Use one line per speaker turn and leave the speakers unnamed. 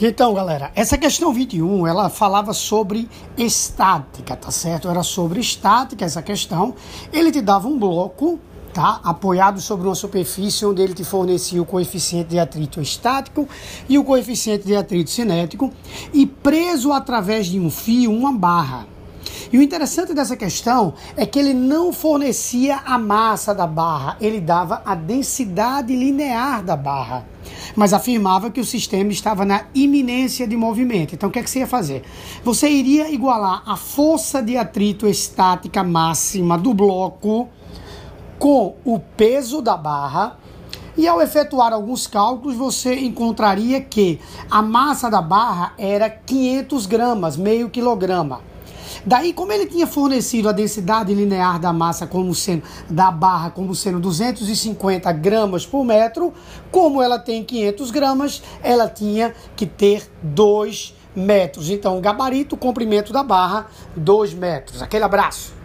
Então, galera, essa questão 21, ela falava sobre estática, tá certo? Era sobre estática essa questão. Ele te dava um bloco, tá? Apoiado sobre uma superfície onde ele te fornecia o coeficiente de atrito estático e o coeficiente de atrito cinético e preso através de um fio, uma barra. E o interessante dessa questão é que ele não fornecia a massa da barra, ele dava a densidade linear da barra. Mas afirmava que o sistema estava na iminência de movimento. Então o que, é que você ia fazer? Você iria igualar a força de atrito estática máxima do bloco com o peso da barra. E ao efetuar alguns cálculos, você encontraria que a massa da barra era 500 gramas, meio quilograma. Daí, como ele tinha fornecido a densidade linear da massa como sendo da barra como sendo 250 gramas por metro, como ela tem 500 gramas, ela tinha que ter 2 metros. Então, gabarito, comprimento da barra, 2 metros. Aquele abraço.